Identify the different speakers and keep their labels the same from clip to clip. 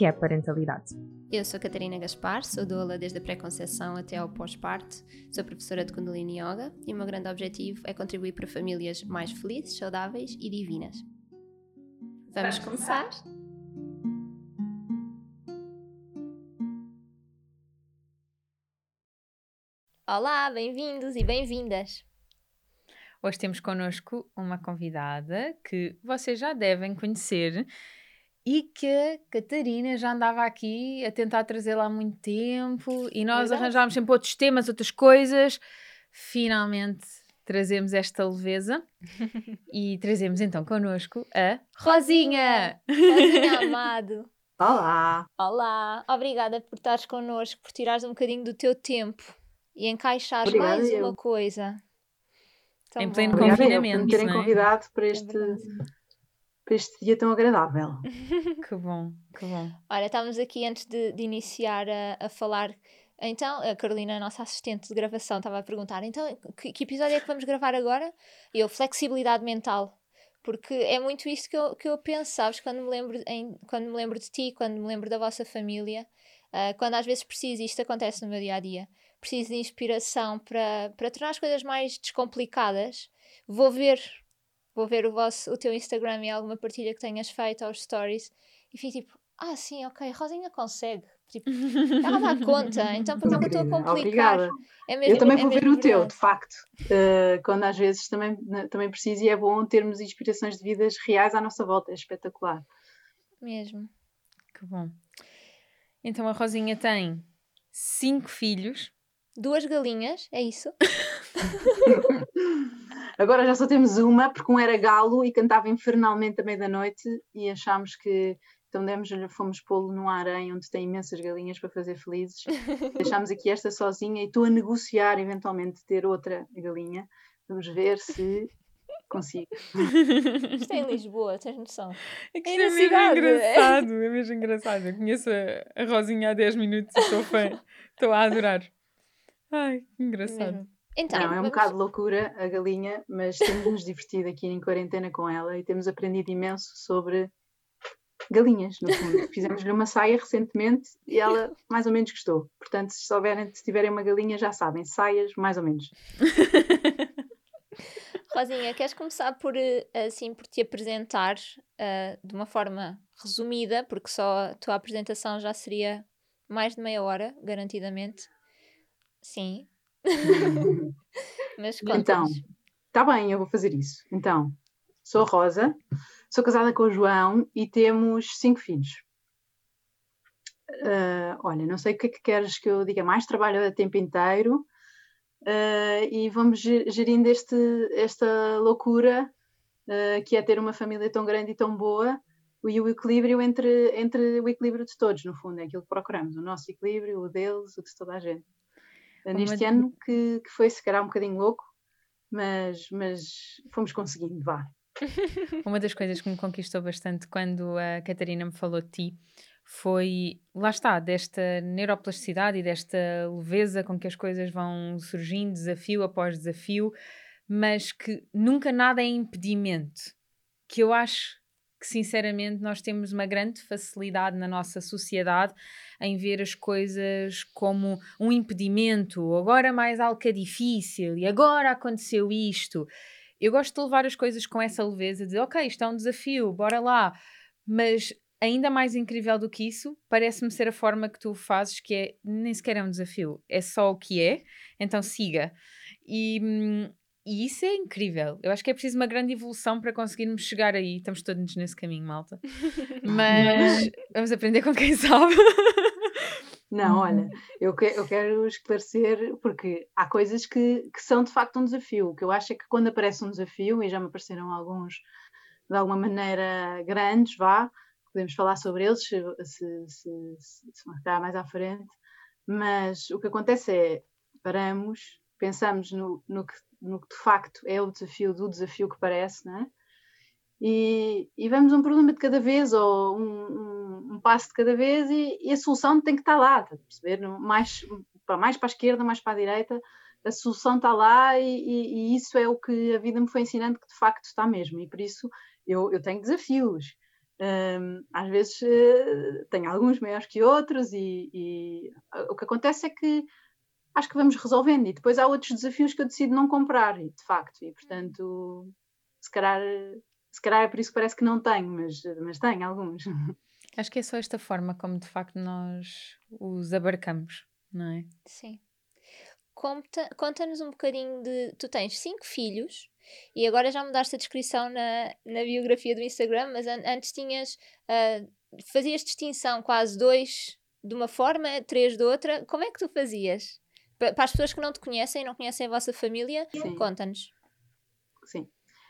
Speaker 1: que é a parentalidade.
Speaker 2: Eu sou Catarina Gaspar, sou doula desde a pré-conceição até ao pós-parto, sou professora de Kundalini Yoga e o meu grande objetivo é contribuir para famílias mais felizes, saudáveis e divinas. Vamos começar? Olá, bem-vindos e bem-vindas!
Speaker 1: Hoje temos connosco uma convidada que vocês já devem conhecer e que a Catarina já andava aqui a tentar trazê-la há muito tempo e nós Verdade. arranjámos sempre outros temas, outras coisas. Finalmente trazemos esta leveza e trazemos então connosco a Rosinha!
Speaker 2: Rosinha amado!
Speaker 3: Olá!
Speaker 2: Olá! Obrigada por estares connosco, por tirares um bocadinho do teu tempo e encaixares Obrigada mais eu. uma coisa.
Speaker 1: Tão em pleno bom. confinamento. Por me
Speaker 3: terem é? convidado para este, é para este dia tão agradável.
Speaker 1: que bom, que bom.
Speaker 2: Olha, estávamos aqui antes de, de iniciar a, a, falar. Então, a Carolina, a nossa assistente de gravação, estava a perguntar: então, que, que episódio é que vamos gravar agora? E eu, flexibilidade mental porque é muito isto que eu, que eu penso, sabes? Quando me, lembro em, quando me lembro de ti, quando me lembro da vossa família, uh, quando às vezes preciso, isto acontece no meu dia a dia, preciso de inspiração para, para tornar as coisas mais descomplicadas, vou ver, vou ver o, vosso, o teu Instagram e alguma partilha que tenhas feito aos stories e fico tipo, ah, sim, ok, Rosinha consegue. Tipo, ela dá conta, então porque eu estou a complicar?
Speaker 3: É mesmo, eu também é vou ver o teu, de facto, uh, quando às vezes também, também preciso e é bom termos inspirações de vidas reais à nossa volta, é espetacular.
Speaker 2: Mesmo.
Speaker 1: Que bom. Então a Rosinha tem cinco filhos
Speaker 2: duas galinhas, é isso?
Speaker 3: Agora já só temos uma, porque um era galo e cantava infernalmente à meia da noite e achámos que então demos, fomos pô-lo num harém onde tem imensas galinhas para fazer felizes. Deixámos aqui esta sozinha e estou a negociar eventualmente ter outra galinha. Vamos ver se consigo.
Speaker 2: Isto é em Lisboa, tens noção?
Speaker 1: É que é, é mesmo cidade. engraçado, é mesmo engraçado. Eu conheço a, Rosinha há 10 minutos e estou fã, estou a adorar. Ai, que engraçado.
Speaker 3: Então, não, é um vamos... bocado loucura a galinha, mas temos nos divertido aqui em quarentena com ela e temos aprendido imenso sobre galinhas, no fundo. Fizemos-lhe uma saia recentemente e ela mais ou menos gostou. Portanto, se, souberem, se tiverem uma galinha, já sabem, saias mais ou menos.
Speaker 2: Rosinha, queres começar por, eh, assim, por te apresentar uh, de uma forma resumida, porque só a tua apresentação já seria mais de meia hora, garantidamente. Sim. Mas
Speaker 3: Então, está bem, eu vou fazer isso. Então, sou Rosa, sou casada com o João e temos cinco filhos. Uh, olha, não sei o que é que queres que eu diga mais, trabalho a tempo inteiro uh, e vamos gerindo este, esta loucura uh, que é ter uma família tão grande e tão boa e o equilíbrio entre, entre o equilíbrio de todos, no fundo, é aquilo que procuramos, o nosso equilíbrio, o deles, o de toda a gente neste ano que, que, foi se calhar um bocadinho louco, mas, mas fomos conseguindo, vá.
Speaker 1: Uma das coisas que me conquistou bastante quando a Catarina me falou de ti foi, lá está, desta neuroplasticidade e desta leveza com que as coisas vão surgindo, desafio após desafio, mas que nunca nada é impedimento. Que eu acho que sinceramente nós temos uma grande facilidade na nossa sociedade em ver as coisas como um impedimento, agora mais algo que é difícil e agora aconteceu isto. Eu gosto de levar as coisas com essa leveza, de ok, isto é um desafio, bora lá, mas ainda mais incrível do que isso, parece-me ser a forma que tu fazes, que é nem sequer é um desafio, é só o que é, então siga. E, hum, e isso é incrível. Eu acho que é preciso uma grande evolução para conseguirmos chegar aí. Estamos todos nesse caminho, malta. Mas vamos aprender com quem sabe.
Speaker 3: Não, olha, eu, que, eu quero esclarecer, porque há coisas que, que são de facto um desafio. O que eu acho é que quando aparece um desafio, e já me apareceram alguns de alguma maneira grandes, vá, podemos falar sobre eles se, se, se, se mais à frente, mas o que acontece é paramos pensamos no, no, que, no que de facto é o desafio do desafio que parece, não é? E, e vamos um problema de cada vez ou um, um, um passo de cada vez e, e, a solução tem que estar lá, tá perceber? Mais para, mais para a esquerda, mais para a direita, a solução está lá e, e, isso é o que a vida me foi ensinando que de facto está mesmo e por isso eu, eu tenho desafios. Um, às vezes uh, tenho alguns maiores que outros e, e, o que acontece é que acho que vamos resolvendo e depois há outros desafios que eu decido não comprar, de facto, e portanto se calhar se calhar é por isso que parece que não tenho, mas, mas tenho alguns.
Speaker 1: Acho que é só esta forma como de facto nós os abarcamos, não é?
Speaker 2: Sim. Conta-nos um bocadinho de. Tu tens cinco filhos e agora já mudaste a descrição na, na biografia do Instagram, mas an antes tinhas. Uh, fazias distinção quase dois de uma forma, três de outra. Como é que tu fazias? Para as pessoas que não te conhecem e não conhecem a vossa família, conta-nos.
Speaker 3: Sim.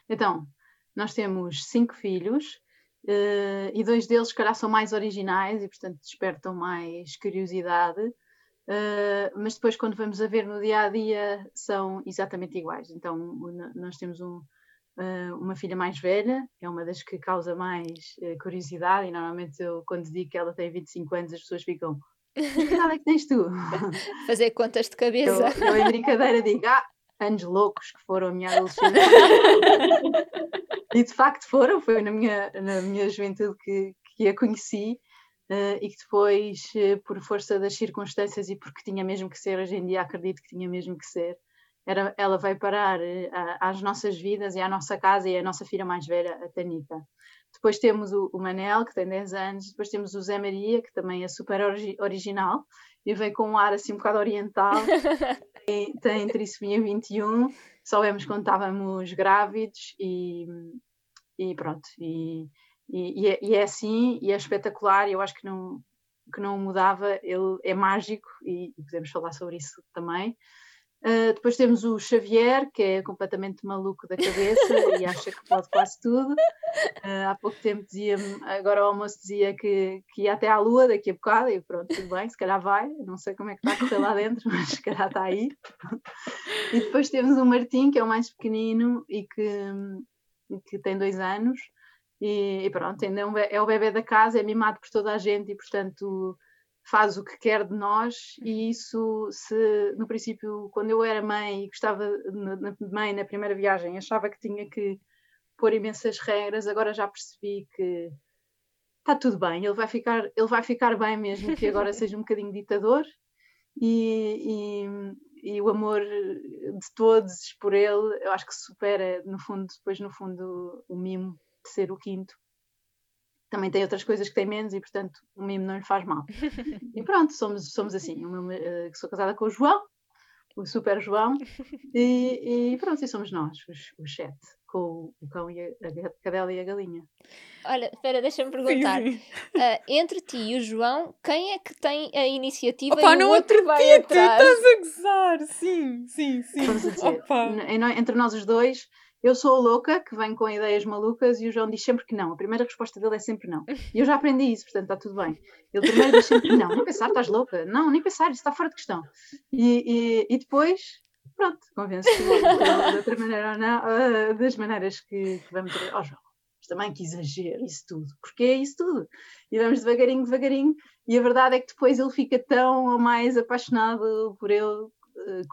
Speaker 3: Então, nós temos cinco filhos uh, e dois deles, se calhar, são mais originais e, portanto, despertam mais curiosidade. Uh, mas depois, quando vamos a ver no dia a dia, são exatamente iguais. Então, nós temos um, uh, uma filha mais velha, é uma das que causa mais curiosidade, e normalmente eu, quando digo que ela tem 25 anos, as pessoas ficam. Que idade é que tens tu?
Speaker 2: Fazer contas de cabeça.
Speaker 3: Eu, eu em brincadeira digo, ah, anos loucos que foram a minha adolescência. e de facto foram, foi na minha, na minha juventude que, que a conheci uh, e que depois, uh, por força das circunstâncias e porque tinha mesmo que ser, hoje em dia acredito que tinha mesmo que ser, era, ela veio parar uh, às nossas vidas e à nossa casa e à nossa filha mais velha, a Tanita. Depois temos o, o, Manel, que tem 10 anos, depois temos o Zé Maria, que também é super ori original, e vem com um ar assim um bocado oriental, tem, tem trissomia 21, soubemos quando estávamos grávidos e, e pronto, e, e, é, e, é, assim, e é espetacular, e eu acho que não, que não mudava, ele é mágico, e, e podemos falar sobre isso também. Uh, depois temos o Xavier, que é completamente maluco da cabeça e acha que pode quase tudo. Uh, há pouco tempo dizia agora o almoço dizia que, que ia até à Lua daqui a bocado, e pronto, tudo bem, se calhar vai, não sei como é que está a correr lá dentro, mas se calhar está aí. E depois temos o Martim, que é o mais pequenino e que, que tem dois anos, e, e pronto, ainda é, um, é o bebê da casa, é mimado por toda a gente e portanto faz o que quer de nós e isso se no princípio quando eu era mãe e gostava na, mãe na primeira viagem achava que tinha que pôr imensas regras agora já percebi que está tudo bem ele vai ficar ele vai ficar bem mesmo que agora seja um bocadinho ditador e, e, e, o amor de todos por ele eu acho que supera no fundo depois no fundo o mimo de ser o quinto também tem outras coisas que tem menos e, portanto, o mimo não lhe faz mal. e pronto, somos, somos assim. uh, sou casada com o João, o super João, e, e pronto, e somos nós, os, os sete, com o cão e a, a cadela e a galinha.
Speaker 2: Olha, espera, deixa-me perguntar. Uh, entre ti e o João, quem é que tem a iniciativa Opa, e o outro vai atrás?
Speaker 1: Estás a gozar, sim, sim, sim.
Speaker 3: Vamos dizer, entre nós os dois, eu sou louca que vem com ideias malucas e o João diz sempre que não. A primeira resposta dele é sempre não. E eu já aprendi isso, portanto está tudo bem. Ele primeiro diz sempre não. Nem pensar, estás louca. Não, nem pensar, isso está fora de questão. E, e, e depois, pronto, convence de outra maneira ou não, uh, das maneiras que, que vamos ó oh, João, mas também que exagero isso tudo. Porque é isso tudo. E vamos devagarinho, devagarinho. E a verdade é que depois ele fica tão ou mais apaixonado por ele, uh,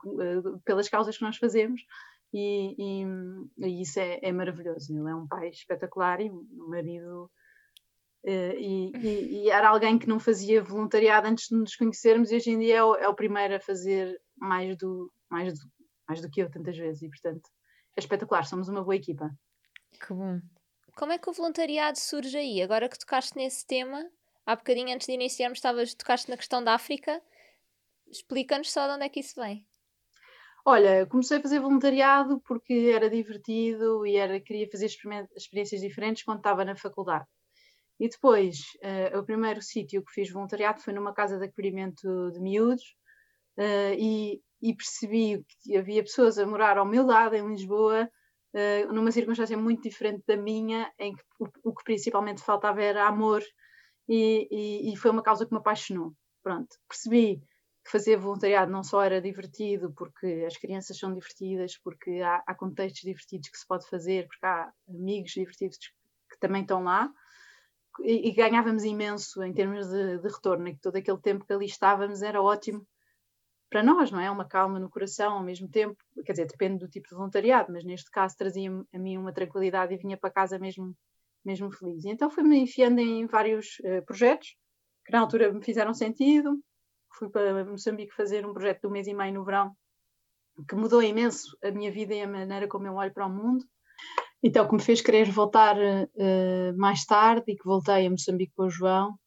Speaker 3: uh, pelas causas que nós fazemos, e, e, e isso é, é, maravilhoso. Ele é um pai espetacular e um marido. Uh, e, e, era alguém que não fazia voluntariado antes de nos conhecermos e hoje em dia é o, é o primeiro a fazer mais do, mais, do, mais do que eu tantas vezes e portanto é espetacular, somos uma boa equipa.
Speaker 1: Que bom.
Speaker 2: Como é que o voluntariado surge aí? Agora que tocaste nesse tema, há bocadinho antes de iniciarmos, estavas, tocaste na questão da África, explica-nos só de onde é que isso vem.
Speaker 3: Olha, comecei a fazer voluntariado porque era divertido e era, queria fazer experiências diferentes quando estava na faculdade. E depois, uh, o primeiro sítio que fiz voluntariado foi numa casa de acolhimento de miúdos uh, e, e, percebi que havia pessoas a morar ao meu lado, em Lisboa, uh, numa circunstância muito diferente da minha, em que o, o que principalmente faltava era amor e, e, e, foi uma causa que me apaixonou. Pronto, percebi fazer voluntariado não só era divertido, porque as crianças são divertidas, porque há, há contextos divertidos que se pode fazer, porque há amigos divertidos que também estão lá, e, e ganhávamos imenso em termos de, de retorno, e todo aquele tempo que ali estávamos era ótimo para nós, não é? Uma calma no coração ao mesmo tempo, quer dizer, depende do tipo de voluntariado, mas neste caso trazia a mim uma tranquilidade e vinha para casa mesmo, mesmo feliz. E então fui-me enfiando em vários uh, projetos que na altura me fizeram sentido. Fui para Moçambique fazer um projeto de um mês e meio no verão que mudou imenso a minha vida e a maneira como eu olho para o mundo. Então, que me fez querer voltar uh, mais tarde e que voltei a Moçambique com o João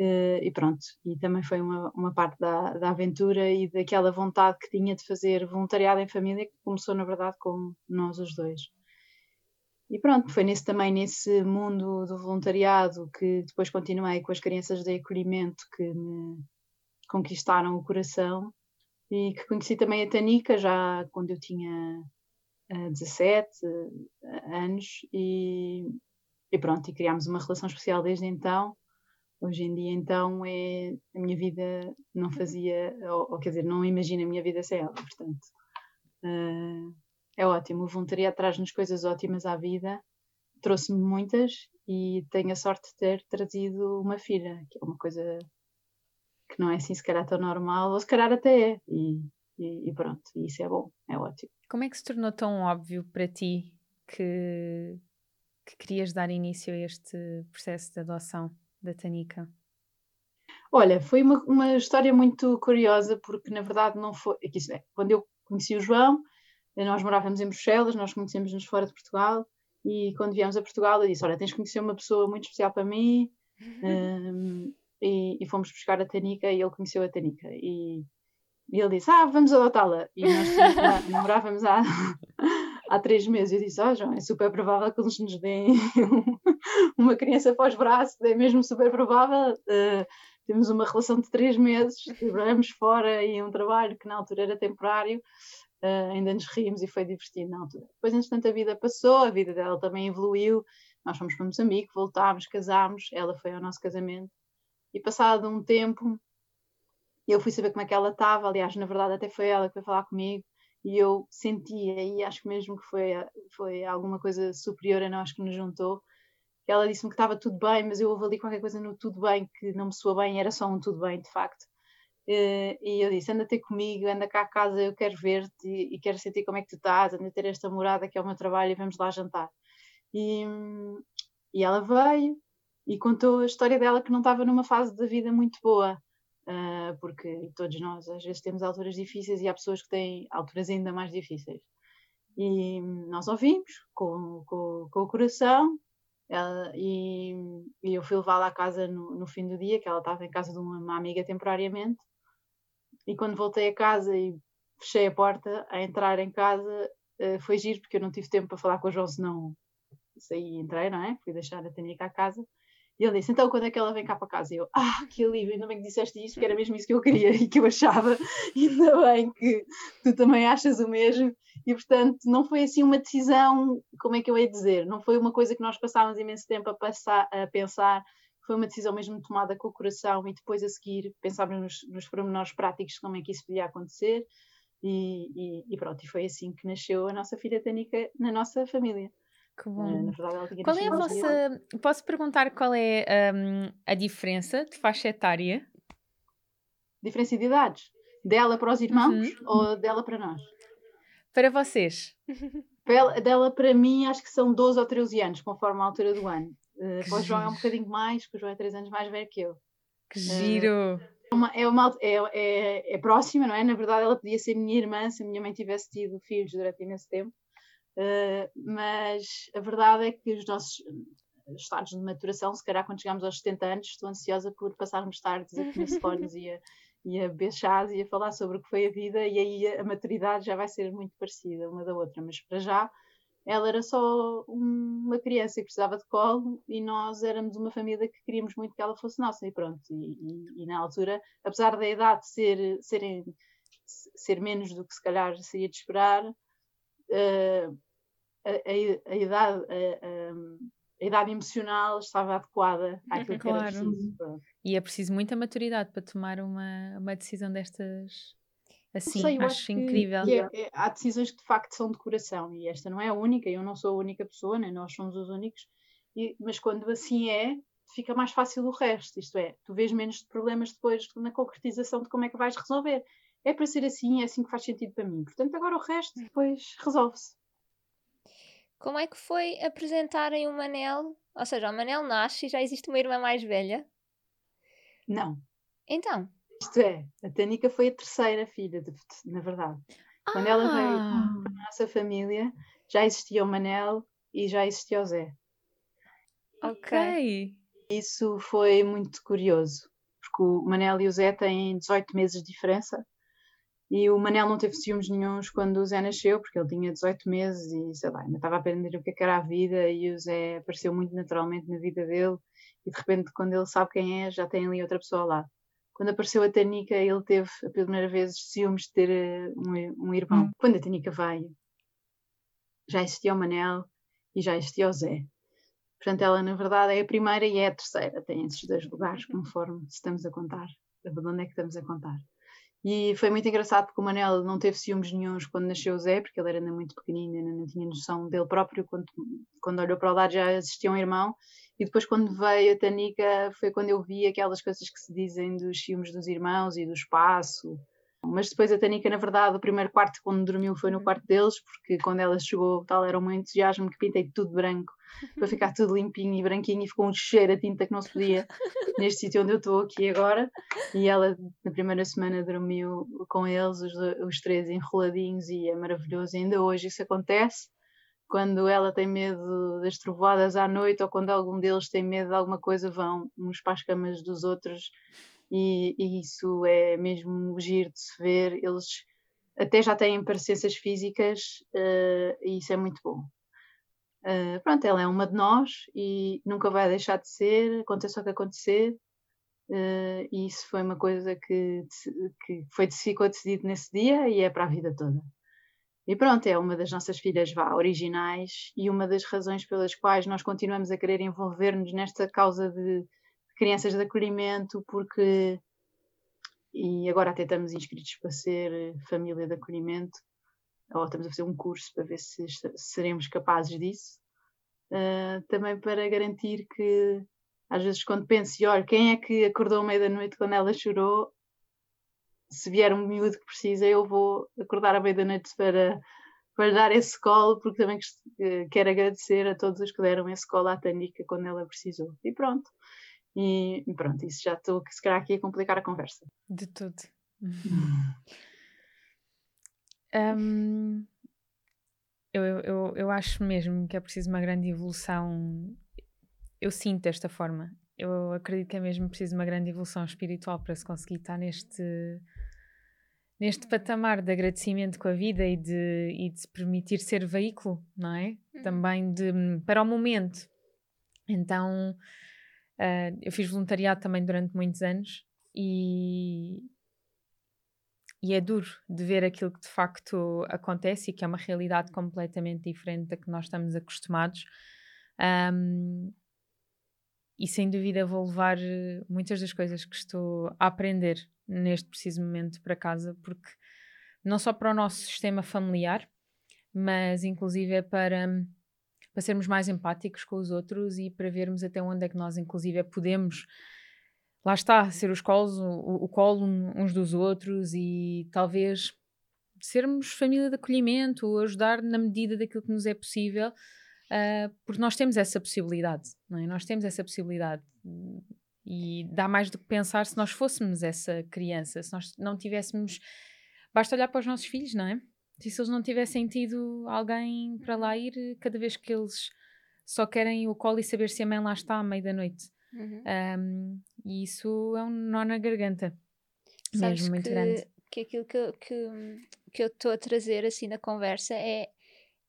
Speaker 3: Uh, e pronto, e também foi uma, uma parte da, da aventura e daquela vontade que tinha de fazer voluntariado em família que começou na verdade com nós os dois. E pronto, foi nesse, também nesse mundo do voluntariado que depois continuei com as crianças de acolhimento que me conquistaram o coração e que conheci também a Tanica já quando eu tinha uh, 17 uh, anos e, e pronto, e criámos uma relação especial desde então Hoje em dia, então, é, a minha vida não fazia, ou, ou quer dizer, não imagino a minha vida sem ela, portanto, uh, é ótimo. O voluntariado traz-nos coisas ótimas à vida, trouxe-me muitas e tenho a sorte de ter trazido uma filha, que é uma coisa que não é assim se calhar tão normal, ou se calhar até é, e, e, e pronto, e isso é bom, é ótimo.
Speaker 1: Como é que se tornou tão óbvio para ti que, que querias dar início a este processo de adoção? da Tanica?
Speaker 3: Olha, foi uma, uma história muito curiosa, porque na verdade não foi. Aqui, é, quando eu conheci o João, nós morávamos em Bruxelas, nós conhecemos-nos fora de Portugal, e quando viemos a Portugal, eu disse: Olha, tens de conhecer uma pessoa muito especial para mim, um, e, e, fomos buscar a Tanica, e ele conheceu a Tanica. E, e ele disse: Ah, vamos adotá-la. E nós namorávamos há, há três meses. Eu disse: Ó, oh, João, é super provável que eles nos deem uma criança para os braços, é mesmo super provável. Uh, temos uma relação de três meses, trabalhamos fora e um trabalho que na altura era temporário. Uh, ainda nos rimos e foi divertido na altura. Depois, entretanto, a vida passou, a vida dela também evoluiu. Nós fomos para Moçambique, voltámos, casámos, ela foi ao nosso casamento. E passado um tempo, eu fui saber como é que ela estava. Aliás, na verdade, até foi ela que foi falar comigo e eu sentia, e acho mesmo que foi, foi alguma coisa superior a nós que nos juntou, ela disse-me que estava tudo bem, mas eu ouvi ali qualquer coisa no tudo bem que não me soa bem, era só um tudo bem, de facto. Eh, e eu disse: anda ter comigo, anda cá a casa, eu quero ver-te e quero sentir como é que tu estás, anda ter esta morada que é o meu trabalho e vamos lá jantar. E, e ela veio e contou a história dela que não estava numa fase da vida muito boa uh, porque todos nós às vezes temos alturas difíceis e há pessoas que têm alturas ainda mais difíceis. E nós ouvimos com, com, com o coração ela, e, e, eu fui levá-la à casa no, no, fim do dia, que ela estava em casa de uma, uma, amiga temporariamente. E quando voltei a casa e fechei a porta, a entrar em casa, uh, foi giro, porque eu não tive tempo para falar com o João, senão saí e entrei, não é? Fui deixar a Tânia cá a casa. E ele disse: Então, quando é que ela vem cá para casa? E eu: Ah, que alívio, ainda bem que disseste isso, que era mesmo isso que eu queria e que eu achava. Ainda bem que tu também achas o mesmo. E, portanto, não foi assim uma decisão, como é que eu ia dizer? Não foi uma coisa que nós passávamos imenso tempo a, passar, a pensar. Foi uma decisão mesmo tomada com o coração e depois a seguir pensávamos nos, nos pormenores práticos como é que isso podia acontecer. E, e, e, pronto, e foi assim que nasceu a nossa filha Tânica na nossa família.
Speaker 1: Que bom. Uh, verdade, qual é a vossa. Posso perguntar qual é um, a diferença de faixa etária?
Speaker 3: Diferença de idades? Dela para os irmãos uhum. ou dela para nós?
Speaker 1: Para vocês.
Speaker 3: Dela para mim, acho que são 12 ou 13 anos, conforme a altura do ano. Uh, para o João é um bocadinho mais, porque o João é 3 anos mais velho que eu.
Speaker 1: Que giro! Uh,
Speaker 3: é uma, é, uma, é, é, é, próxima, não é? Na verdade, ela podia ser minha irmã se a minha mãe tivesse tido filhos durante imenso tempo. Uh, mas a verdade é que os nossos estados de maturação, se calhar quando chegamos aos 70 anos, estou ansiosa por passarmos tardes a comer scones e a, e a beber chás e a falar sobre o que foi a vida, e aí a maturidade já vai ser muito parecida uma da outra, mas para já ela era só uma criança que precisava de colo e nós éramos uma família que queríamos muito que ela fosse nossa e pronto, e, e, e na altura, apesar da idade ser, ser, ser menos do que se calhar seria de esperar, uh, a, a, idade, a, a idade emocional estava adequada àquilo que era
Speaker 1: Claro.
Speaker 3: preciso.
Speaker 1: E é preciso muita maturidade para tomar uma, uma decisão destas assim.
Speaker 3: sei,
Speaker 1: acho
Speaker 3: acho
Speaker 1: incrível.
Speaker 3: que é- é- há decisões que de facto são de coração e esta não é a única, eu não sou a única pessoa, nem nós somos os únicos, e- mas quando assim é, fica mais fácil o resto, isto é, tu vês menos problemas depois na concretização de como é que vais resolver. É para ser assim, é assim que faz sentido para mim. Portanto, agora o resto depois resolve-se.
Speaker 2: Como é que foi apresentarem o Manel? Ou seja, o Manel nasce e já existe uma irmã mais velha.
Speaker 3: Não,
Speaker 2: Então,
Speaker 3: isto é, a Tânica foi a terceira filha, de- na verdade. Quando ela veio
Speaker 1: Ah,
Speaker 3: para a nossa família, já existia o Manel e já existia o Zé.
Speaker 2: ok.
Speaker 3: Isso foi muito curioso, porque o Manel e o Zé têm 18 meses de diferença e o Manel não teve ciúmes nenhuns quando o Zé nasceu, porque ele tinha 18 meses e sei lá, ainda estava a aprender o que é que era a vida e o Zé apareceu muito naturalmente na vida dele e de repente quando ele sabe quem é já tem ali outra pessoa lá. Quando apareceu a Tanica ele teve a primeira vez ciúmes de ter eh, um, um irmão.
Speaker 1: Hum.
Speaker 3: Quando a Tanica veio já existia o Manel e já existia o Zé. Portanto, ela na verdade é a primeira e é a terceira, tem esses dois lugares, conforme estamos a contar, de onde é que estamos a contar. E foi muito engraçado porque o Manel não teve ciúmes nenhuns quando nasceu o Zé, porque ele era ainda muito pequenino, ainda não tinha noção dele próprio. Quando, quando olhou para o lado já existia um irmão. E depois, quando veio a Tanica, foi quando eu vi aquelas coisas que se dizem dos ciúmes dos irmãos e do espaço. Mas depois a Tanica, na verdade, o primeiro quarto quando dormiu foi no quarto deles, porque quando ela chegou, tal era o meu entusiasmo que pintei tudo branco para ficar tudo limpinho e branquinho e ficou um cheiro a tinta que não se podia neste sítio onde eu estou aqui agora. E ela, na primeira semana, dormiu com eles, os, os três enroladinhos, e é maravilhoso. E ainda hoje isso acontece. Quando ela tem medo das trovoadas à noite ou quando algum deles tem medo de alguma coisa, vão uns para as camas dos outros. E, e isso é mesmo giro de se ver. Eles até já têm parecenças físicas eh, e isso é muito bom. Uh, pronto, ela é uma de nós e nunca vai deixar de ser, aconteça o que acontecer. uh, e isso foi uma coisa que, que foi, ficou decidido nesse dia e é para a vida toda. E pronto, é uma das nossas filhas vá, originais e uma das razões pelas quais nós continuamos a querer envolver-nos nesta causa de crianças de acolhimento, porque. E agora até estamos inscritos para ser família de acolhimento, ou estamos a fazer um curso para ver se seremos capazes disso. Uh, também para garantir que, às vezes, quando penso, olha, quem é que acordou à meia da noite quando ela chorou? Se vier um miúdo que precisa, eu vou acordar à meia da noite para, para dar esse colo, porque também eh, quero agradecer a todos os que deram esse colo à Tanica quando ela precisou. E pronto. E pronto, isso já estou, se calhar, aqui a complicar a conversa.
Speaker 1: De tudo. Hum, eu, eu, eu, eu acho mesmo que é preciso uma grande evolução. Eu sinto desta forma. Eu acredito que é mesmo preciso uma grande evolução espiritual para se conseguir estar neste, neste patamar de agradecimento com a vida e de, e de se permitir ser veículo, não é?
Speaker 2: Uhum.
Speaker 1: Também de, para o momento. Então, ah, eu fiz voluntariado também durante muitos anos e, e é duro de ver aquilo que de facto acontece e que é uma realidade completamente diferente da que nós estamos acostumados. Ahm, e sem dúvida vou levar eh, muitas das coisas que estou a aprender neste preciso momento para casa, porque não só para o nosso sistema familiar, mas inclusive é para, para sermos mais empáticos com os outros e para vermos até onde é que nós inclusive podemos lá está, ser os colos, o, o colo uns dos outros e talvez sermos família de acolhimento ajudar na medida daquilo que nos é possível, ah, porque nós temos essa possibilidade, não é? Nós temos essa possibilidade e dá mais do que pensar se nós fôssemos essa criança, se nós não tivéssemos, basta olhar para os nossos filhos, não é? Se eles não tivessem tido alguém para lá ir cada vez que eles só querem o colo e saber se a mãe lá está à meia da noite.
Speaker 2: Uhum.
Speaker 1: Um, e isso é um nó na garganta.
Speaker 2: Sabes
Speaker 1: mesmo muito
Speaker 2: que,
Speaker 1: grande.
Speaker 2: que aquilo que, eu- que, que eu estou a trazer assim na conversa é,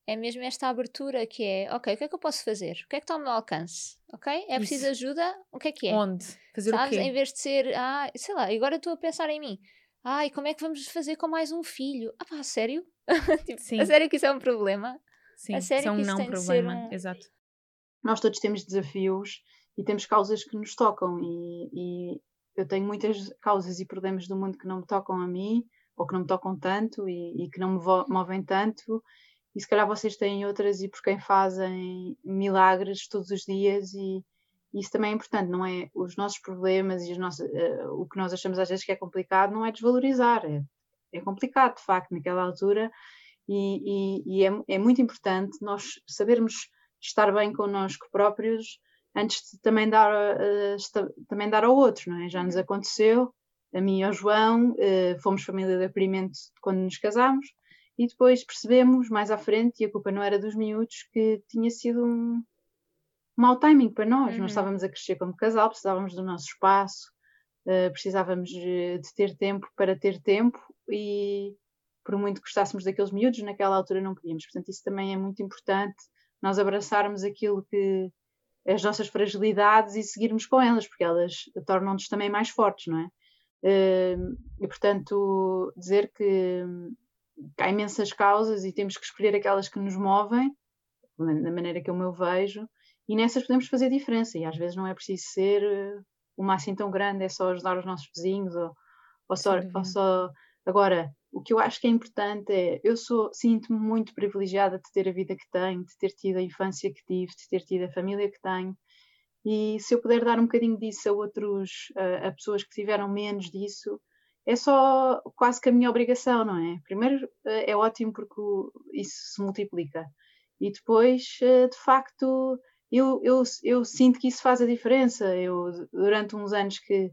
Speaker 2: é mesmo esta abertura que é, ok, o que é que eu posso fazer? O que é que está ao meu alcance? Ok? É preciso
Speaker 1: Isso.
Speaker 2: ajuda? O que é que é?
Speaker 1: Onde? Fazer
Speaker 2: Sabes?
Speaker 1: o
Speaker 2: Em
Speaker 1: quê?
Speaker 2: vez de ser, ah, sei lá, agora estou a pensar em mim. Ai, como é que vamos fazer com mais um filho? Ah pá, sério? tipo,
Speaker 1: Sim.
Speaker 2: a sério que isso é um problema?
Speaker 1: Sim,
Speaker 2: a sério
Speaker 1: isso é um
Speaker 2: que isso
Speaker 1: não problema.
Speaker 2: um-
Speaker 1: Exato.
Speaker 3: nós todos temos desafios e temos causas que nos tocam e, e eu tenho muitas causas e problemas do mundo que não me tocam a mim ou que não me tocam tanto e, e que não me movem tanto e se calhar vocês têm outras e por quem fazem milagres todos os dias e isso também é importante, não é os nossos problemas e os nossos, uh, o que nós achamos às vezes que é complicado não é desvalorizar, é, é complicado de facto naquela altura e, e, e é, é, muito importante nós sabermos estar bem connosco próprios antes de também dar, uh, também dar ao outro, não é? Já nos aconteceu, a mim e ao João, uh, fomos família de acolhimento quando nos casámos e depois percebemos mais à frente, e a culpa não era dos miúdos, que tinha sido um mau timing para nós. Uhum. Nós estávamos a crescer como casal, precisávamos do nosso espaço, uh, precisávamos de, ter tempo para ter tempo e por muito que gostássemos daqueles miúdos, naquela altura não podíamos. Portanto, isso também é muito importante, nós abraçarmos aquilo que as nossas fragilidades e seguirmos com elas, porque elas tornam-nos também mais fortes, não é? Uh, e portanto, dizer que há imensas causas e temos que escolher aquelas que nos movem, da maneira que eu me vejo, e nessas podemos fazer diferença. E às vezes não é preciso ser eh, uma assim tão grande, é só ajudar os nossos vizinhos ou, ou, só, ou só. Agora, o que eu acho que é importante é, eu sou, sinto-me muito privilegiada de ter a vida que tenho, de ter tido a infância que tive, de ter tido a família que tenho, e se eu puder dar um bocadinho disso a outros, a, a pessoas que tiveram menos disso, é só quase que a minha obrigação, não é? Primeiro eh, é ótimo porque isso se multiplica. E depois, eh, de facto, eu, eu, eu sinto que isso faz a diferença. Eu, durante uns anos que,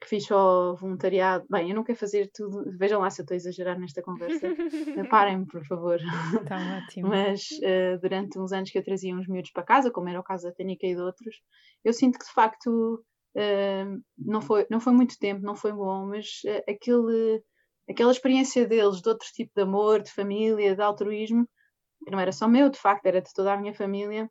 Speaker 3: que fiz só voluntariado, bem, eu não quero fazer tudo, vejam lá se eu estou a exagerar nesta conversa, parem-me, por favor.
Speaker 1: Está ótimo.
Speaker 3: Mas uh, durante uns anos que eu trazia uns miúdos para casa, como era o caso da Técnica e de outros, eu sinto que de facto Uh, não, foi, não foi muito tempo, não foi bom, mas uh, aquele, aquela experiência deles de outro tipo de amor, de família, de altruísmo, que não era só meu, de facto, era de toda a minha família,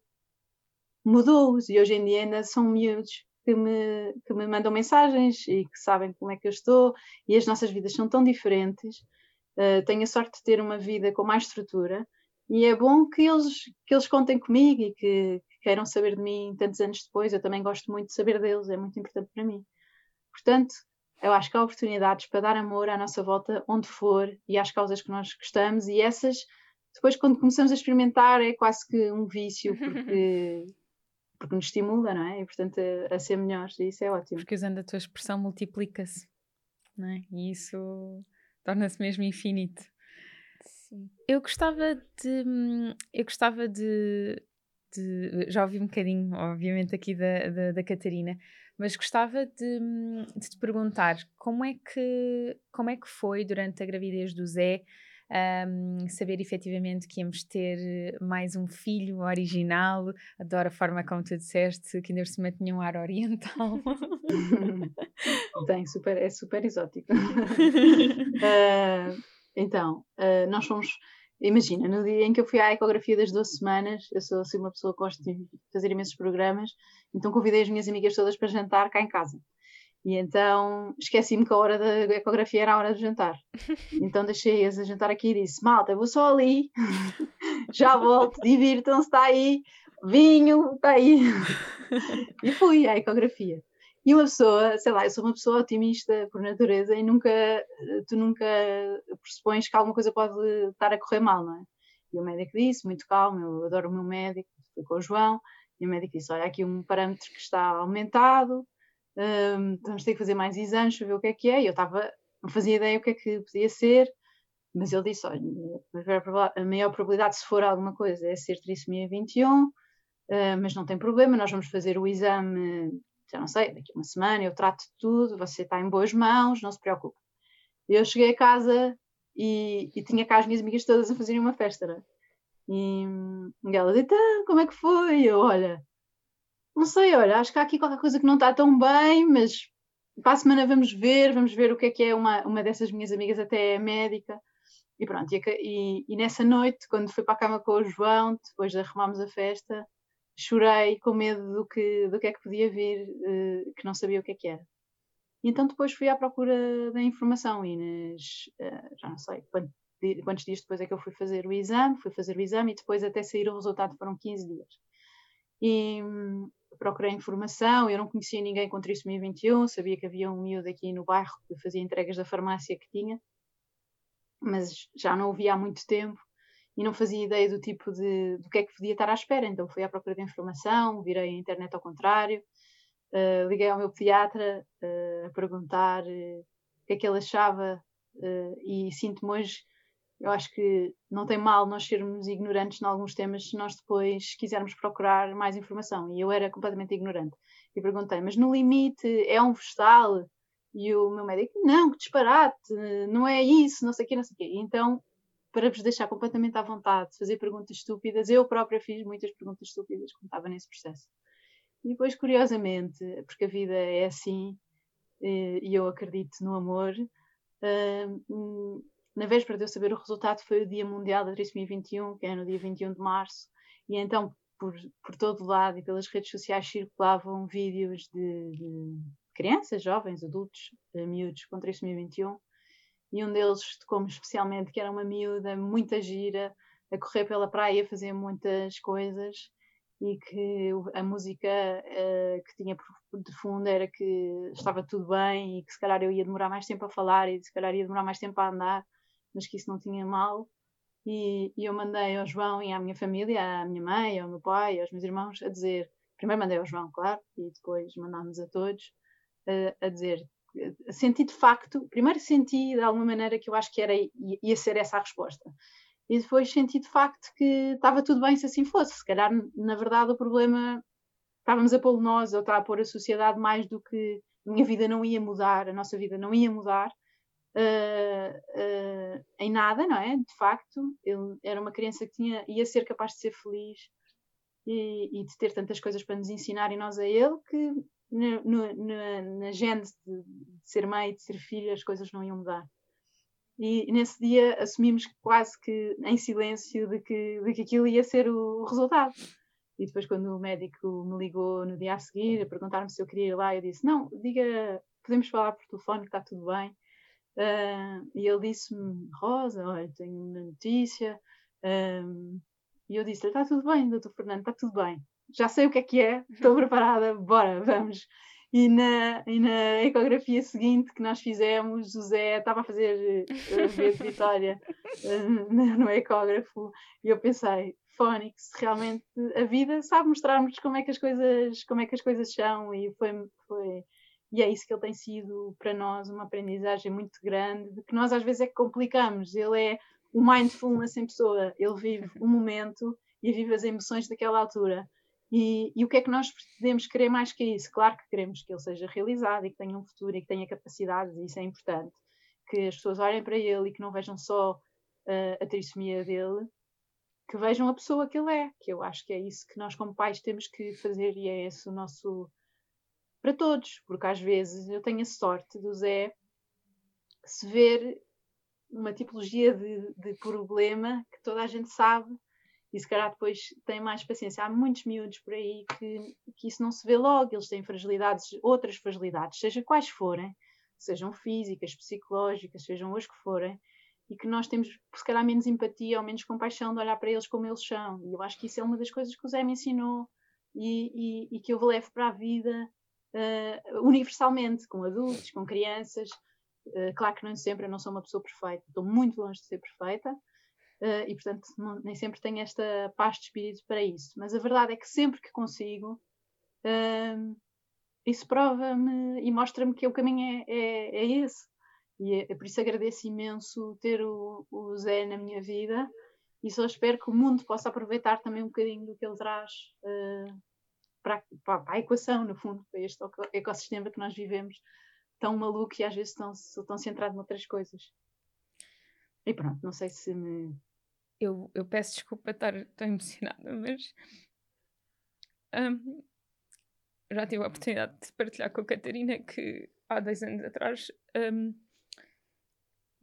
Speaker 3: mudou-os e hoje em dia ainda são miúdos que me, que me mandam mensagens e que sabem como é que eu estou e as nossas vidas são tão diferentes. Uh, tenho a sorte de ter uma vida com mais estrutura e é bom que eles, que eles contem comigo e que, queiram saber de mim tantos anos depois, eu também gosto muito de saber deles, é muito importante para mim. Portanto, eu acho que há oportunidades para dar amor à nossa volta, onde for, e às causas que nós gostamos, e essas, depois, quando começamos a experimentar, é quase que um vício, porque, porque nos estimula, não é? E, portanto, a, a ser melhores, e isso é ótimo.
Speaker 1: Porque usando a tua expressão, multiplica-se, não é? E isso torna-se mesmo infinito. Sim. Eu gostava de. Hum, eu gostava de de, já ouvi um bocadinho, obviamente, aqui da, da, da Catarina, mas gostava de, de, te perguntar como é, que, como é que foi durante a gravidez do Zé um, saber efetivamente que íamos ter mais um filho original. Adoro a forma como tu disseste, que ainda por cima tinha um ar oriental.
Speaker 3: Tem, super, é super exótico. uh, então, uh, nós fomos Imagina, no dia em que eu fui à ecografia das 12 semanas, eu sou assim, uma pessoa que gosta de fazer imensos programas, então convidei as minhas amigas todas para jantar cá em casa. E então esqueci-me que a hora da ecografia era a hora do jantar. Então deixei-as a jantar aqui e disse: Malta, vou só ali, já volto, divirtam-se, está aí, vinho, está aí. E fui à ecografia. E uma pessoa, sei lá, eu sou uma pessoa otimista por natureza e nunca, tu nunca pressupões que alguma coisa pode estar a correr mal, não é? E o médico disse, muito calmo, eu adoro o meu médico, fui com o João, e o médico disse, olha, aqui um parâmetro que está aumentado, um, vamos ter que fazer mais exames para ver o que é que é, e eu estava, não fazia ideia o que é que podia ser, mas ele disse, olha, a maior probabilidade se for alguma coisa é ser trissomia 21, uh, mas não tem problema, nós vamos fazer o exame já não sei, daqui a uma semana eu trato tudo, você está em boas mãos, não se preocupe. Eu cheguei a casa e, e tinha cá as minhas amigas todas a fazerem uma festa, né? E, e ela disse, então, como é que foi? E eu, olha, não sei, olha, acho que há aqui qualquer coisa que não está tão bem, mas para a semana vamos ver, vamos ver o que é que é uma, uma dessas minhas amigas, até é médica. E pronto, e, e, nessa noite, quando fui para a cama com o João, depois de arrumarmos a festa, chorei com medo do que, do que é que podia vir, uh, que não sabia o que é que era. E então depois fui à procura da informação e nas, uh, já não sei quantos dias depois é que eu fui fazer o exame, fui fazer o exame e depois até sair o resultado foram 15 dias. E hum, procurei informação. Eu não conhecia ninguém com trissomia 21, sabia que havia um miúdo aqui no bairro que fazia entregas da farmácia que tinha, mas já não o via há muito tempo e não fazia ideia do tipo de do que é que podia estar à espera. Então fui à procura de informação, virei a internet ao contrário, uh, liguei ao meu pediatra uh, a perguntar uh, o que é que ele achava e sinto-me hoje eu acho que não tem mal nós sermos ignorantes em alguns temas se nós depois quisermos procurar mais informação. E eu era completamente ignorante. E perguntei, mas no limite é um vegetal? E o meu médico, não, que disparate, não é isso, não sei o quê, não sei o quê. Então, para vos deixar completamente à vontade de fazer perguntas estúpidas, eu própria fiz muitas perguntas estúpidas quando estava nesse processo. E depois, curiosamente, porque a vida é assim, eh, e eu acredito no amor, hum, na véspera de eu saber o resultado foi o Dia Mundial da Trissomia 21, que é no dia 21 de março, e então por, por todo lado e pelas redes sociais circulavam vídeos de, de crianças, jovens, adultos, eh, miúdos com trissomia 21, e um deles tocou-me especialmente, que era uma miúda muita gira, a correr pela praia, a fazer muitas coisas, e que a música uh, que tinha de fundo era que estava tudo bem e que se calhar eu ia demorar mais tempo a falar e se calhar ia demorar mais tempo a andar mas que isso não tinha mal. E, e, eu mandei ao João e à minha família, à minha mãe, ao meu pai, aos meus irmãos, a dizer. Primeiro mandei ao João, claro, e depois mandámos a todos a, a dizer. Senti de facto, primeiro senti de alguma maneira que eu acho que era, ia ser essa a resposta. E depois senti de facto que estava tudo bem se assim fosse. Se calhar, na verdade, o problema estávamos a pô-lo nós, ou está a pôr a sociedade mais do que a minha vida não ia mudar, a nossa vida não ia mudar, uh, em nada, não é? De facto, ele era uma criança que tinha, ia ser capaz de ser feliz e, e de ter tantas coisas para nos ensinar e nós a ele que no, no, na, na gente de, de, ser mãe e de ser filha as coisas não iam mudar. E, nesse dia assumimos quase que em silêncio de que, de que aquilo ia ser o resultado. E depois, quando o médico me ligou no dia a seguir a perguntar-me se eu queria ir lá, eu disse: Não, diga, podemos falar por telefone, que está tudo bem. Uh, e ele disse-me, Rosa, olha, tenho uma notícia. Um, e eu disse-lhe, está tudo bem, doutor Fernando, está tudo bem. Já sei o que é que é, estou preparada, bora, vamos. E na, e na ecografia seguinte que nós fizemos, o Zé estava a fazer a ver Vitória uh, no ecógrafo e eu pensei, Fónix, realmente a vida sabe mostrar-nos como é que as coisas como é que as coisas são e foi, foi e é isso que ele tem sido para nós uma aprendizagem muito grande, de que nós às vezes é que complicamos. Ele é o mindfulness em pessoa, ele vive o momento e vive as emoções daquela altura. E, e, o que é que nós podemos querer mais que isso? Claro que queremos que ele seja realizado e que tenha um futuro e que tenha capacidades, e isso é importante. Que as pessoas olhem para ele e que não vejam só uh, a trissomia dele, que vejam a pessoa que ele é, que eu acho que é isso que nós, como pais, temos que fazer e é esse o nosso para todos, porque às vezes eu tenho a sorte do Zé se ver uma tipologia de, de, problema que toda a gente sabe e se calhar depois tem mais paciência. Há muitos miúdos por aí que, que isso não se vê logo, eles têm fragilidades, outras fragilidades, seja quais forem, sejam físicas, psicológicas, sejam as que forem, e que nós temos se calhar menos empatia ou menos compaixão de olhar para eles como eles são. E eu acho que isso é uma das coisas que o Zé me ensinou e, e, e que eu levo para a vida uh, universalmente, com adultos, com crianças. Uh, claro que nem sempre, eu não sou uma pessoa perfeita, estou muito longe de ser perfeita uh, e, portanto, não, nem sempre tenho esta paz de espírito para isso. Mas a verdade é que sempre que consigo, isso prova-me e mostra-me que o caminho é, é, é esse. E é, é, por isso agradeço imenso ter o, o Zé na minha vida e só espero que o mundo possa aproveitar também um bocadinho do que ele traz uh, para, para, a equação, no fundo, para este ecossistema que nós vivemos, tão maluco e às vezes tão, tão centrado noutras coisas. E pronto, não sei se me.
Speaker 1: Eu, eu peço desculpa estar tão emocionada, mas. Um, já tive a oportunidade de partilhar com a Catarina que há dois anos atrás. Um,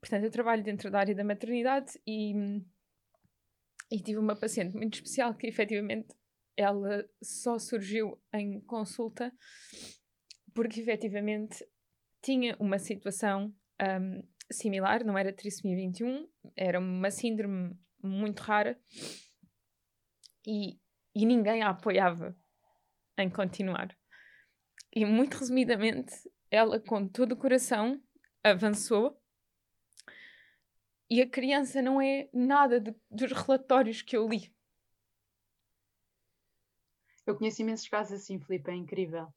Speaker 1: portanto, eu trabalho dentro da área da maternidade e, e tive uma paciente muito especial que efetivamente ela só surgiu em consulta porque efetivamente tinha uma situação um, similar, não era trissomia 21, era uma síndrome muito rara e e ninguém a apoiava em continuar. E muito resumidamente, ela, com todo o coração, avançou. E a criança não é nada de, dos relatórios que eu li.
Speaker 3: Eu conheço imensos casos assim, Filipe, é incrível.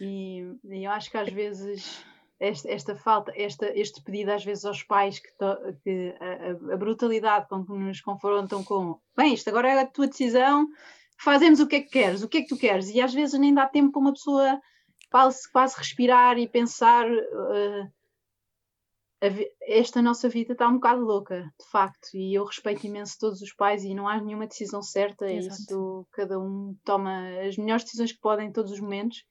Speaker 3: E, e eu acho que às vezes esta, esta, falta, esta, este pedido às vezes aos pais que, to, que a, a, brutalidade com que nos confrontam com bem, isto agora é a tua decisão, fazemos o que é que queres, o que é que tu queres, e às vezes nem dá tempo para uma pessoa quase, quase respirar e pensar uh, esta nossa vida está um bocado louca, de facto, e eu respeito imenso todos os pais e não há nenhuma decisão certa, é isso cada um toma as melhores decisões que pode em todos os momentos,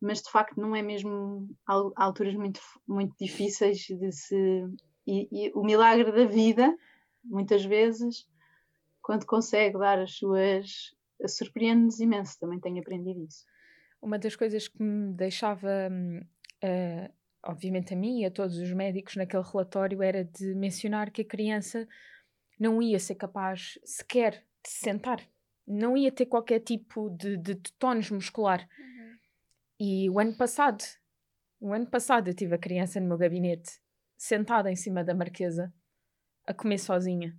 Speaker 3: mas de facto não é mesmo alturas muito, muito difíceis de se. E, e o milagre da vida, muitas vezes, quando consegue dar as suas. surpreende-nos imenso, também tenho aprendido isso.
Speaker 1: Uma das coisas que me deixava, uh, obviamente a mim e a todos os médicos naquele relatório, era de mencionar que a criança não ia ser capaz sequer de se sentar, não ia ter qualquer tipo de, de, de tónus muscular. Uhum. E o ano passado, o ano passado eu tive a criança no meu gabinete, sentada em cima da marquesa, a comer sozinha.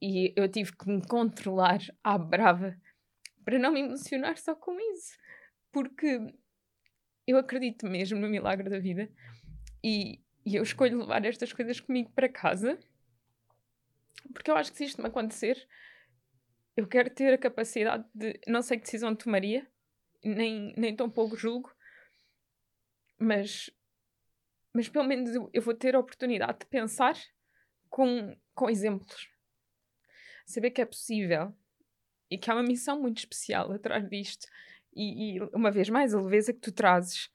Speaker 1: E eu tive que me controlar à brava para não me emocionar só com isso. Porque eu acredito mesmo no milagre da vida e, e eu escolho levar estas coisas comigo para casa porque eu acho que se isto me acontecer, eu quero ter a capacidade de. Não sei que decisão tomaria, nem, nem tão pouco julgo, mas, mas pelo menos eu, eu vou ter a oportunidade de pensar com, com exemplos. Saber que é possível e que há uma missão muito especial atrás disto. E, e uma vez mais, a leveza que tu trazes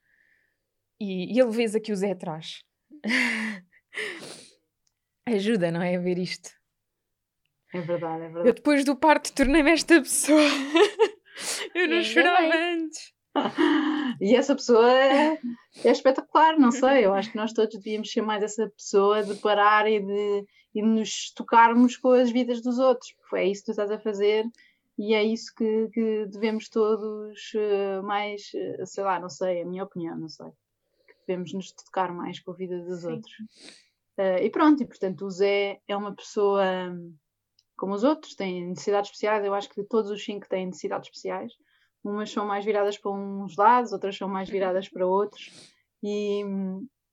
Speaker 1: e, e a leveza que o Zé traz ajuda, não é? A ver isto.
Speaker 3: É verdade, é verdade.
Speaker 1: Eu depois do parto tornei-me esta pessoa. Eu não chorava antes.
Speaker 3: E essa pessoa é, é, espetacular, não sei. Eu acho que nós todos devíamos ser mais essa pessoa de parar e de, e de nos tocarmos com as vidas dos outros. É isso que tu estás a fazer e é isso que, que devemos todos uh, mais, uh, sei lá, não sei, a minha opinião, não sei. Que devemos nos tocar mais com a vida dos Sim. outros. Uh, e pronto, e portanto o Zé é uma pessoa como os outros, têm necessidades especiais. Eu acho que todos os cinco têm necessidades especiais. Umas são mais viradas para uns lados, outras são mais viradas para outros. E,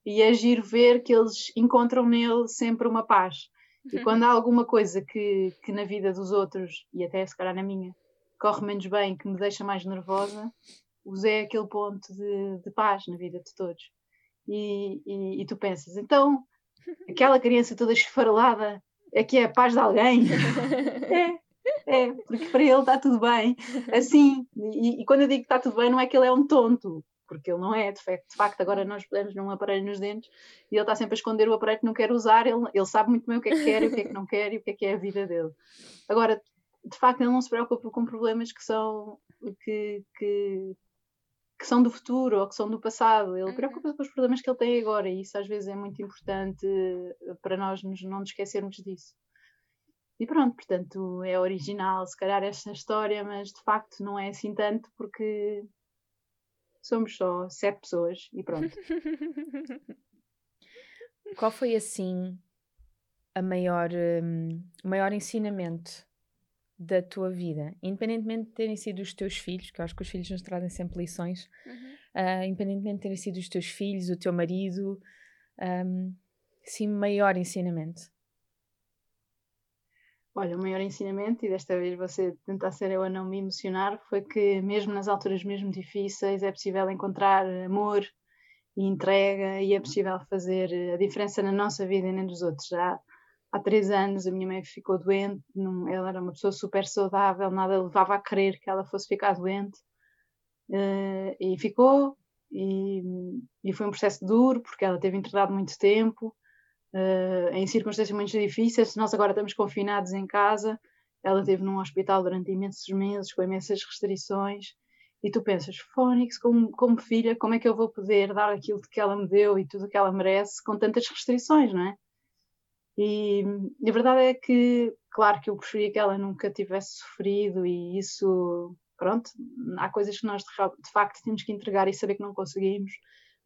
Speaker 3: e é giro ver que eles encontram nele sempre uma paz. E uhum. quando há alguma coisa que, que na vida dos outros, e até se calhar na minha, corre menos bem, que me deixa mais nervosa, o Zé é aquele ponto de, de paz na vida de todos. E, e, e, tu pensas, então, aquela criança toda esfarelada é que é a paz de alguém. é, é, porque para ele está tudo bem. Assim, e, e, quando eu digo que está tudo bem, não é que ele é um tonto, porque ele não é, de facto, de facto agora nós podemos num aparelho nos dentes e ele está sempre a esconder o aparelho que não quer usar, ele, ele sabe muito bem o que é que quer e o que é que não quer e o que é que é a vida dele. Agora, de facto, ele não se preocupa com problemas que são que, que, que são do futuro ou que são do passado. Ele uhum. preocupa-se com os problemas que ele tem agora e isso às vezes é muito importante eh, para nós nos, não nos esquecermos disso. E pronto, portanto, é original, se calhar, esta história, mas de facto não é assim tanto porque somos só sete pessoas e pronto.
Speaker 1: Qual foi assim a maior, um, o maior ensinamento da tua vida, independentemente de terem sido os teus filhos, que eu acho que os filhos nos trazem sempre lições, uhum. uh, independentemente de terem sido os teus filhos, o teu marido, um, sim, maior ensinamento.
Speaker 3: Olha, o maior ensinamento, e desta vez você tentar ser eu a não me emocionar, foi que mesmo nas alturas mesmo difíceis é possível encontrar amor e entrega e é possível fazer a diferença na nossa vida e nem dos outros. Já há três anos a minha mãe ficou doente, não, ela era uma pessoa super saudável, nada levava a crer que ela fosse ficar doente uh, e ficou e, e, foi um processo duro porque ela teve internado muito tempo uh, em circunstâncias muito difíceis, nós agora estamos confinados em casa, ela esteve num hospital durante imensos meses com imensas restrições e tu pensas, Fónix, como, como filha, como é que eu vou poder dar aquilo que ela me deu e tudo o que ela merece com tantas restrições, não é? E, a verdade é que, claro que eu preferia que ela nunca tivesse sofrido e isso, pronto, há coisas que nós de, de facto temos que entregar e saber que não conseguimos,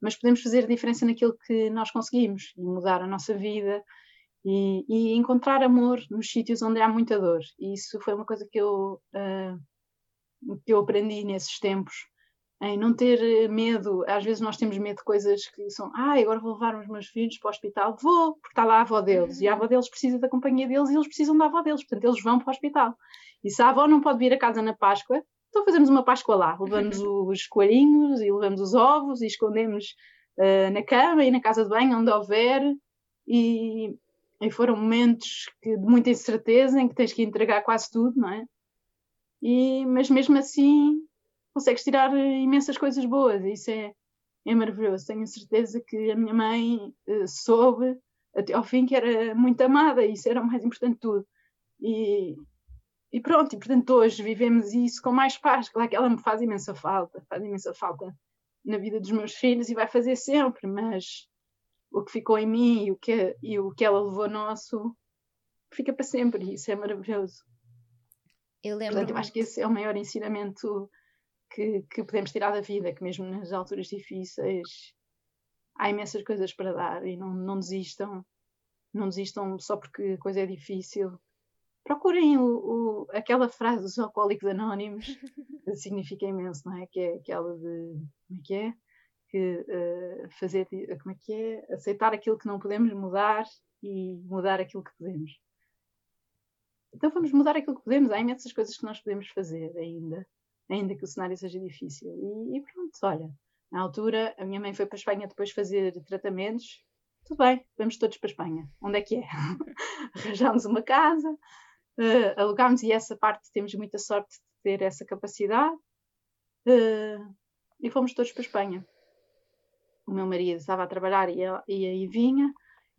Speaker 3: mas podemos fazer a diferença naquilo que nós conseguimos e mudar a nossa vida e, e encontrar amor nos sítios onde há muita dor. E isso foi uma coisa que eu, uh, que eu aprendi nesses tempos em não ter medo. Às vezes nós temos medo de coisas que são, ah, agora vou levar os meus filhos para o hospital. Vou, porque está lá a avó deles. E a avó deles precisa da companhia deles e eles precisam da avó deles. Portanto, eles vão para o hospital. E se a avó não pode vir a casa na Páscoa, então fazemos uma Páscoa lá. Levamos os coelhinhos e levamos os ovos e escondemos uh, na cama e na casa de banho, onde houver. E, e foram momentos que, de muita incerteza em que tens que entregar quase tudo, não é? E, mas mesmo assim consegues tirar imensas coisas boas, e isso é, é maravilhoso. Tenho certeza que a minha mãe uh, soube até ao fim que era muito amada, e isso era o mais importante de tudo. E, e pronto, e portanto hoje vivemos isso com mais paz. Claro que ela me faz imensa falta, faz imensa falta na vida dos meus filhos e vai fazer sempre, mas o que ficou em mim e o que, e o que ela levou nosso fica para sempre, e isso é maravilhoso.
Speaker 2: Eu lembro.
Speaker 3: Portanto, eu acho que esse é o maior ensinamento que, que podemos tirar da vida, que mesmo nas alturas difíceis há imensas coisas para dar e não, não desistam, não desistam só porque a coisa é difícil. Procurem o, o, aquela frase dos alcoólicos anónimos, que significa imenso, não é? Que é aquela de como é que é? Que uh, fazer como é que é? Aceitar aquilo que não podemos mudar e mudar aquilo que podemos. Então vamos mudar aquilo que podemos. Há imensas coisas que nós podemos fazer ainda ainda que o cenário seja difícil. E, e, pronto, olha, na altura a minha mãe foi para a Espanha depois fazer tratamentos. Tudo bem, vamos todos para a Espanha. Onde é que é? Arranjámos uma casa, uh, alugámos e essa parte temos muita sorte de ter essa capacidade. Uh, e fomos todos para a Espanha. O meu marido estava a trabalhar e, e aí vinha.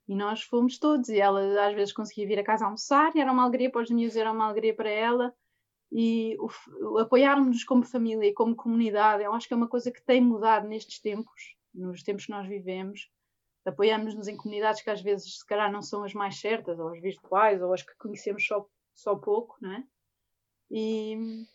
Speaker 3: E nós fomos todos, e ela às vezes conseguia vir a casa almoçar, e era uma alegria para os miúdos, era uma alegria para ela e apoiarmos-nos como família e como comunidade, eu acho que é uma coisa que tem mudado nestes tempos, nos tempos que nós vivemos. Apoiamos-nos em comunidades que às vezes, se calhar, não são as mais certas, ou as virtuais, ou as que conhecemos só, só pouco, não é? E,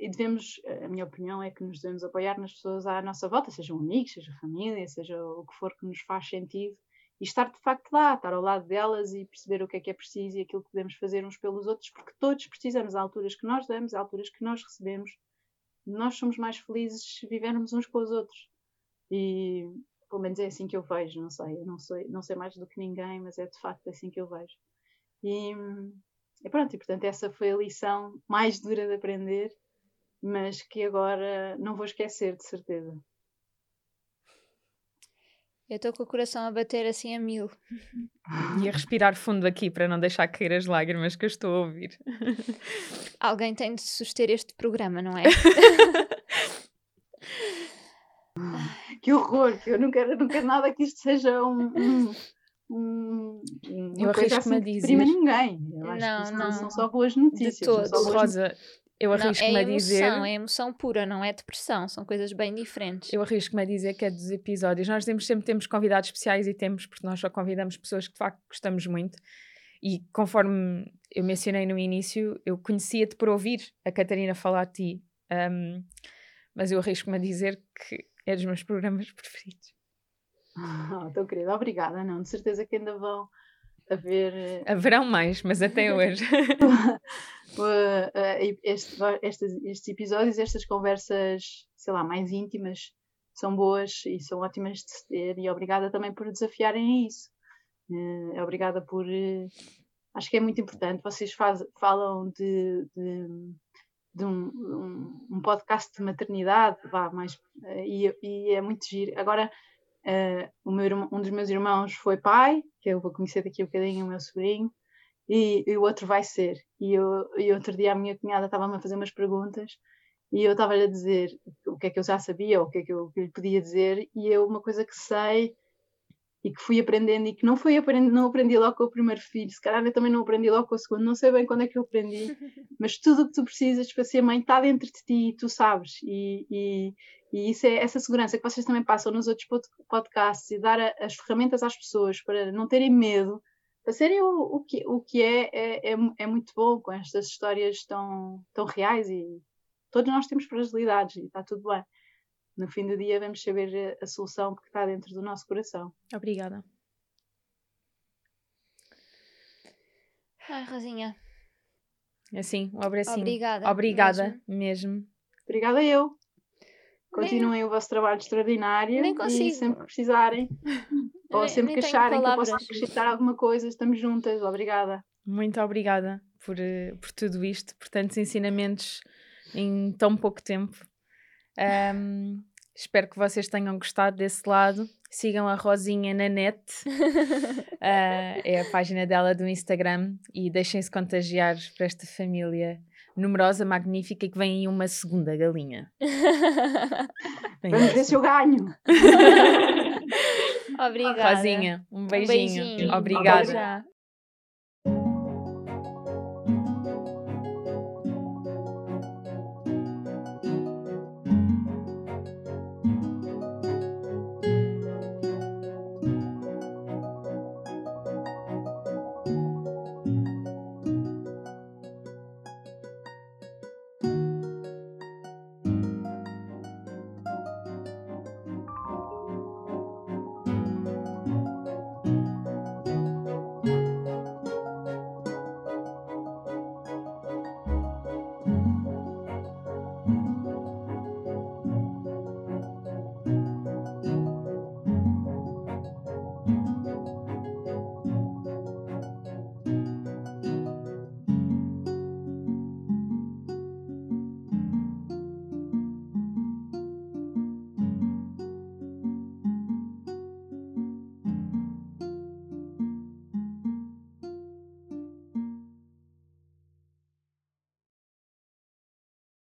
Speaker 3: e devemos, a minha opinião é que nos devemos apoiar nas pessoas à nossa volta, sejam amigos, seja família, seja o que for que nos faz sentido, e estar de facto lá, estar ao lado delas e perceber o que é que é preciso e aquilo que podemos fazer uns pelos outros, porque todos precisamos, há alturas que nós damos, há alturas que nós recebemos. Nós somos mais felizes se vivermos uns com os outros. E pelo menos é assim que eu vejo, não sei, eu não sei, não sei mais do que ninguém, mas é de facto assim que eu vejo. E, e pronto, e portanto essa foi a lição mais dura de aprender, mas que agora não vou esquecer, de certeza.
Speaker 2: Eu estou com o coração a bater assim a mil.
Speaker 1: E a respirar fundo aqui para não deixar cair as lágrimas que eu estou a ouvir.
Speaker 2: Alguém tem de suster este programa, não é?
Speaker 3: que horror, que eu não quero, não quero nada que isto seja um. um, um
Speaker 1: eu arrisco-me
Speaker 3: assim
Speaker 1: a dizer.
Speaker 3: ninguém. Eu acho não, que não, não são só boas notícias. De
Speaker 1: todo. Rosa, eu arrisco-me
Speaker 2: é
Speaker 1: a dizer.
Speaker 2: Emoção, é emoção pura, não é depressão, são coisas bem diferentes.
Speaker 1: Eu arrisco-me a dizer que é dos episódios. Nós temos, sempre temos convidados especiais e temos, porque nós só convidamos pessoas que de facto gostamos muito. E conforme eu mencionei no início, eu conhecia-te por ouvir a Catarina falar de ti. Um, mas eu arrisco-me a dizer que é dos meus programas preferidos.
Speaker 3: Oh, tão querida, obrigada. Não, de certeza que ainda vão haver. Eh,
Speaker 1: Haverão mais, mas até hoje.
Speaker 3: Eh, este, estes, estes episódios, estas conversas, sei lá, mais íntimas, são boas e são ótimas de se ter. E obrigada também por desafiarem isso. Uh, obrigada por. Acho que é muito importante. Vocês faz, falam de, de, de um, um, um, podcast de maternidade, vá, uh, e, e, é muito giro. Agora, meu, um dos meus irmãos foi pai, que eu vou conhecer daqui a um bocadinho, o meu sobrinho e, e o outro vai ser. E, eu, e outro dia a minha cunhada estava-me a fazer umas perguntas e eu estava-lhe a dizer o que é que eu já sabia, o que é que eu, que lhe podia dizer, e eu, uma coisa que sei e que fui aprendendo e que não fui aprendendo, não aprendi logo com o primeiro filho, se calhar eu também não aprendi logo com o segundo, não sei bem quando é que eu aprendi, mas tudo o que tu precisas para ser mãe está dentro de ti e tu sabes, e, e, e isso é essa segurança que vocês também passam nos outros podcasts e dar a, as ferramentas às pessoas para não terem medo para serem o, o, que, o que é, é, é, é muito bom com estas histórias tão, tão reais e todos nós temos fragilidades e está tudo bem. No fim do dia vamos saber a solução que está dentro do nosso coração.
Speaker 1: Obrigada.
Speaker 2: Ai, Rosinha.
Speaker 1: Assim, um abracinho.
Speaker 2: Obrigada.
Speaker 1: Obrigada
Speaker 2: mesmo.
Speaker 1: mesmo.
Speaker 3: Obrigada eu. Continuem o vosso trabalho extraordinário
Speaker 2: Nem
Speaker 3: e
Speaker 2: consigo.
Speaker 3: sempre que precisarem ou
Speaker 2: Nem-
Speaker 3: sempre
Speaker 2: nem
Speaker 3: que acharem que eu possa acrescentar alguma coisa, estamos juntas. Obrigada.
Speaker 1: Muito obrigada por, eh, por tudo isto, por tantos ensinamentos em tão pouco tempo. Ahm, espero que vocês tenham gostado desse lado. Sigam a Rosinha na net, Ah, é a página dela do Instagram, e deixem-se contagiar por esta família numerosa, magnífica, e que vem aí uma segunda galinha.
Speaker 3: Vamos ver se eu ganho.
Speaker 2: Obrigada.
Speaker 1: Rosinha, um
Speaker 2: Um
Speaker 1: beijinho.
Speaker 2: beijinho.
Speaker 1: Obrigada.
Speaker 2: Já.